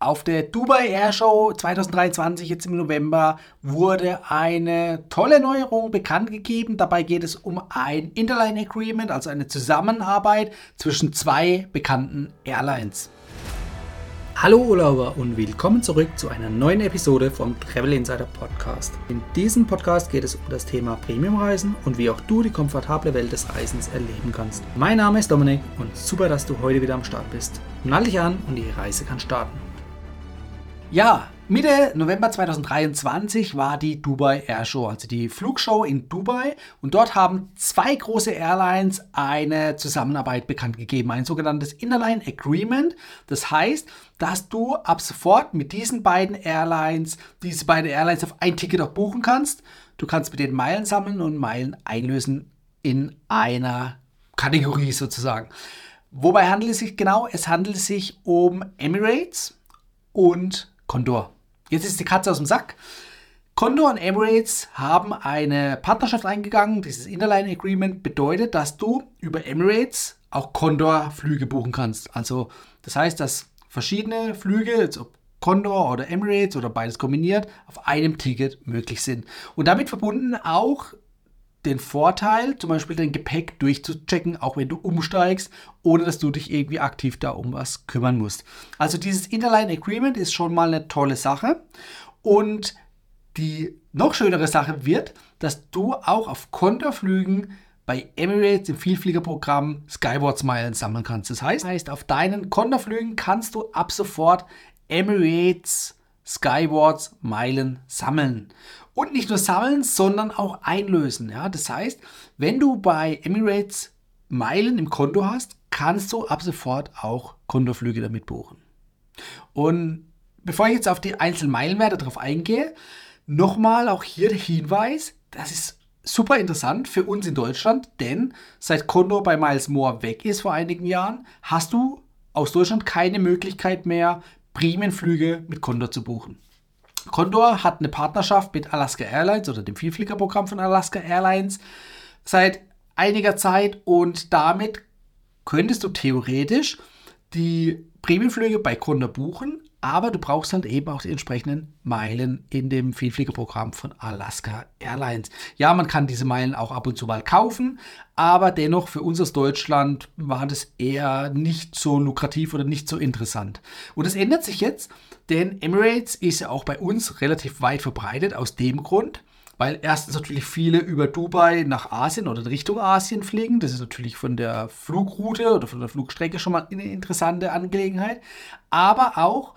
Auf der Dubai Air Show 2023, jetzt im November, wurde eine tolle Neuerung bekannt gegeben. Dabei geht es um ein Interline Agreement, also eine Zusammenarbeit zwischen zwei bekannten Airlines. Hallo Urlauber und willkommen zurück zu einer neuen Episode vom Travel Insider Podcast. In diesem Podcast geht es um das Thema Premiumreisen und wie auch du die komfortable Welt des Reisens erleben kannst. Mein Name ist Dominik und super, dass du heute wieder am Start bist. Nall dich an und die Reise kann starten. Ja, Mitte November 2023 war die Dubai Air Show, also die Flugshow in Dubai. Und dort haben zwei große Airlines eine Zusammenarbeit bekannt gegeben, ein sogenanntes Interline Agreement. Das heißt, dass du ab sofort mit diesen beiden Airlines, diese beiden Airlines auf ein Ticket auch buchen kannst. Du kannst mit den Meilen sammeln und Meilen einlösen in einer Kategorie sozusagen. Wobei handelt es sich genau? Es handelt sich um Emirates und Condor. Jetzt ist die Katze aus dem Sack. Condor und Emirates haben eine Partnerschaft eingegangen. Dieses Interline Agreement bedeutet, dass du über Emirates auch Condor-Flüge buchen kannst. Also das heißt, dass verschiedene Flüge, jetzt ob Condor oder Emirates oder beides kombiniert, auf einem Ticket möglich sind. Und damit verbunden auch den Vorteil, zum Beispiel dein Gepäck durchzuchecken, auch wenn du umsteigst, ohne dass du dich irgendwie aktiv da um was kümmern musst. Also dieses Interline Agreement ist schon mal eine tolle Sache. Und die noch schönere Sache wird, dass du auch auf Konterflügen bei Emirates im Vielfliegerprogramm Skywards Meilen sammeln kannst. Das heißt, auf deinen Konterflügen kannst du ab sofort Emirates Skywards Meilen sammeln. Und nicht nur sammeln, sondern auch einlösen. Ja? Das heißt, wenn du bei Emirates Meilen im Konto hast, kannst du ab sofort auch Kontoflüge damit buchen. Und bevor ich jetzt auf die einzelnen Meilenwerte drauf eingehe, nochmal auch hier der Hinweis, das ist super interessant für uns in Deutschland, denn seit Konto bei Miles More weg ist vor einigen Jahren, hast du aus Deutschland keine Möglichkeit mehr, Prämienflüge mit Konto zu buchen. Condor hat eine Partnerschaft mit Alaska Airlines oder dem Vielfliegerprogramm von Alaska Airlines seit einiger Zeit und damit könntest du theoretisch die Premiumflüge bei Condor buchen, aber du brauchst halt eben auch die entsprechenden Meilen in dem Vielfliegerprogramm von Alaska Airlines. Ja, man kann diese Meilen auch ab und zu mal kaufen, aber dennoch für uns aus Deutschland war das eher nicht so lukrativ oder nicht so interessant. Und das ändert sich jetzt, denn Emirates ist ja auch bei uns relativ weit verbreitet aus dem Grund, weil erstens natürlich viele über Dubai nach Asien oder Richtung Asien fliegen. Das ist natürlich von der Flugroute oder von der Flugstrecke schon mal eine interessante Angelegenheit. Aber auch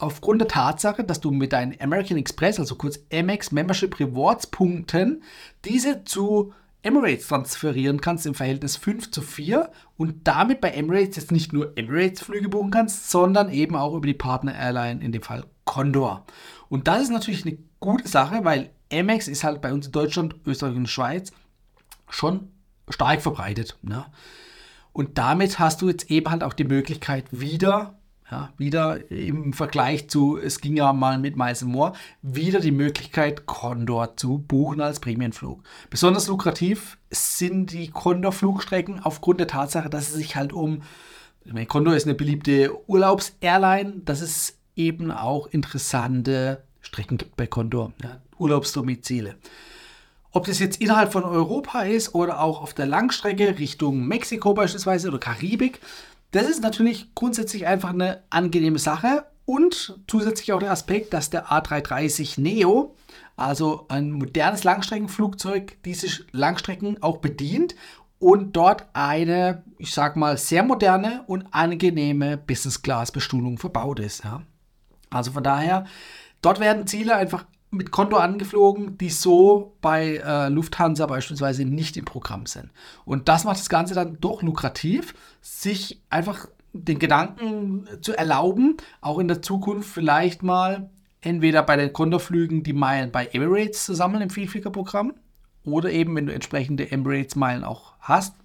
aufgrund der Tatsache, dass du mit deinen American Express, also kurz Amex Membership Rewards Punkten, diese zu Emirates transferieren kannst im Verhältnis 5 zu 4 und damit bei Emirates jetzt nicht nur Emirates-Flüge buchen kannst, sondern eben auch über die Partner-Airline, in dem Fall Condor. Und das ist natürlich eine gute Sache, weil Amex ist halt bei uns in Deutschland, Österreich und Schweiz schon stark verbreitet. Ne? Und damit hast du jetzt eben halt auch die Möglichkeit, wieder ja, wieder im Vergleich zu, es ging ja mal mit Miles Moore, wieder die Möglichkeit, Condor zu buchen als Prämienflug. Besonders lukrativ sind die Condor-Flugstrecken aufgrund der Tatsache, dass es sich halt um, ich meine, Condor ist eine beliebte Urlaubsairline, dass es eben auch interessante Strecken gibt bei Condor, ja, Urlaubsdomizile. Ob das jetzt innerhalb von Europa ist oder auch auf der Langstrecke Richtung Mexiko beispielsweise oder Karibik, das ist natürlich grundsätzlich einfach eine angenehme Sache und zusätzlich auch der Aspekt, dass der A330 Neo, also ein modernes Langstreckenflugzeug, diese Langstrecken auch bedient und dort eine, ich sag mal, sehr moderne und angenehme Business-Class-Bestuhlung verbaut ist. Ja. Also von daher, dort werden Ziele einfach mit Konto angeflogen, die so bei äh, Lufthansa beispielsweise nicht im Programm sind. Und das macht das Ganze dann doch lukrativ, sich einfach den Gedanken zu erlauben, auch in der Zukunft vielleicht mal entweder bei den Kontoflügen die Meilen bei Emirates zu sammeln im Vielfliegerprogramm oder eben, wenn du entsprechende Emirates-Meilen auch hast,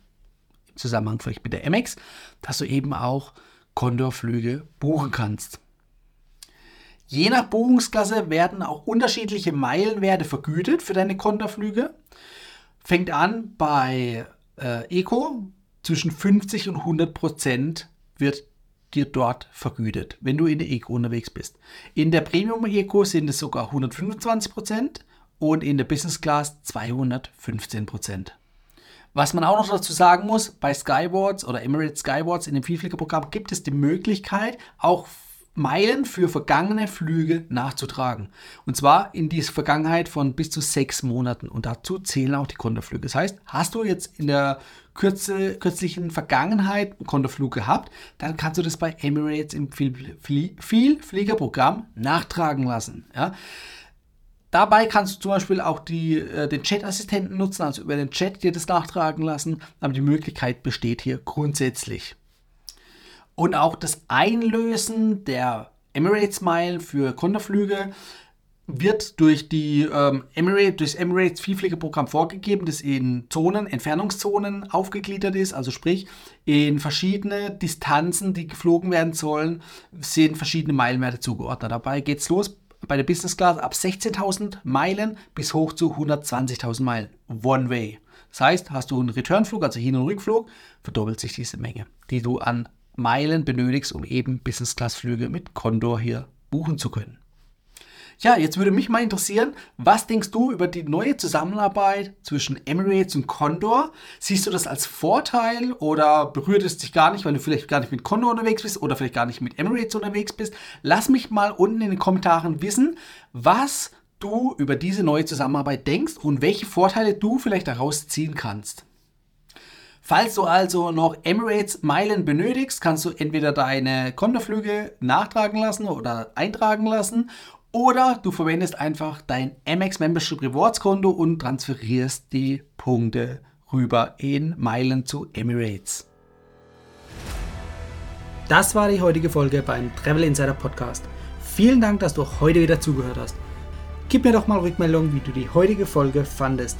im Zusammenhang vielleicht mit der Amex, dass du eben auch Kontorflüge buchen kannst. Je nach Buchungsklasse werden auch unterschiedliche Meilenwerte vergütet für deine Konterflüge. Fängt an bei äh, Eco, zwischen 50 und 100 Prozent wird dir dort vergütet, wenn du in der Eco unterwegs bist. In der Premium Eco sind es sogar 125% und in der Business Class 215%. Was man auch noch dazu sagen muss, bei Skywards oder Emirates Skywards in dem Vielfliegerprogramm gibt es die Möglichkeit, auch Meilen für vergangene Flüge nachzutragen. Und zwar in die Vergangenheit von bis zu sechs Monaten. Und dazu zählen auch die Kontoflüge. Das heißt, hast du jetzt in der kürze, kürzlichen Vergangenheit einen Kontoflug gehabt, dann kannst du das bei Emirates im Vielfliegerprogramm nachtragen lassen. Ja? Dabei kannst du zum Beispiel auch die, äh, den Chat-Assistenten nutzen, also über den Chat dir das nachtragen lassen. Aber die Möglichkeit besteht hier grundsätzlich. Und auch das Einlösen der Emirates Mile für Konterflüge wird durch die ähm, Emirates, durchs Emirates Vielfliegerprogramm vorgegeben, das in Zonen, Entfernungszonen aufgegliedert ist. Also sprich, in verschiedene Distanzen, die geflogen werden sollen, sind verschiedene Meilenwerte zugeordnet. Dabei geht es los bei der Business Class ab 16.000 Meilen bis hoch zu 120.000 Meilen. One way. Das heißt, hast du einen Returnflug, also Hin- und Rückflug, verdoppelt sich diese Menge, die du an Meilen benötigst, um eben Business-Class-Flüge mit Condor hier buchen zu können. Ja, jetzt würde mich mal interessieren, was denkst du über die neue Zusammenarbeit zwischen Emirates und Condor? Siehst du das als Vorteil oder berührt es dich gar nicht, weil du vielleicht gar nicht mit Condor unterwegs bist oder vielleicht gar nicht mit Emirates unterwegs bist? Lass mich mal unten in den Kommentaren wissen, was du über diese neue Zusammenarbeit denkst und welche Vorteile du vielleicht daraus ziehen kannst. Falls du also noch Emirates Meilen benötigst, kannst du entweder deine Kontoflüge nachtragen lassen oder eintragen lassen oder du verwendest einfach dein Amex Membership Rewards Konto und transferierst die Punkte rüber in Meilen zu Emirates. Das war die heutige Folge beim Travel Insider Podcast. Vielen Dank, dass du heute wieder zugehört hast. Gib mir doch mal Rückmeldung, wie du die heutige Folge fandest.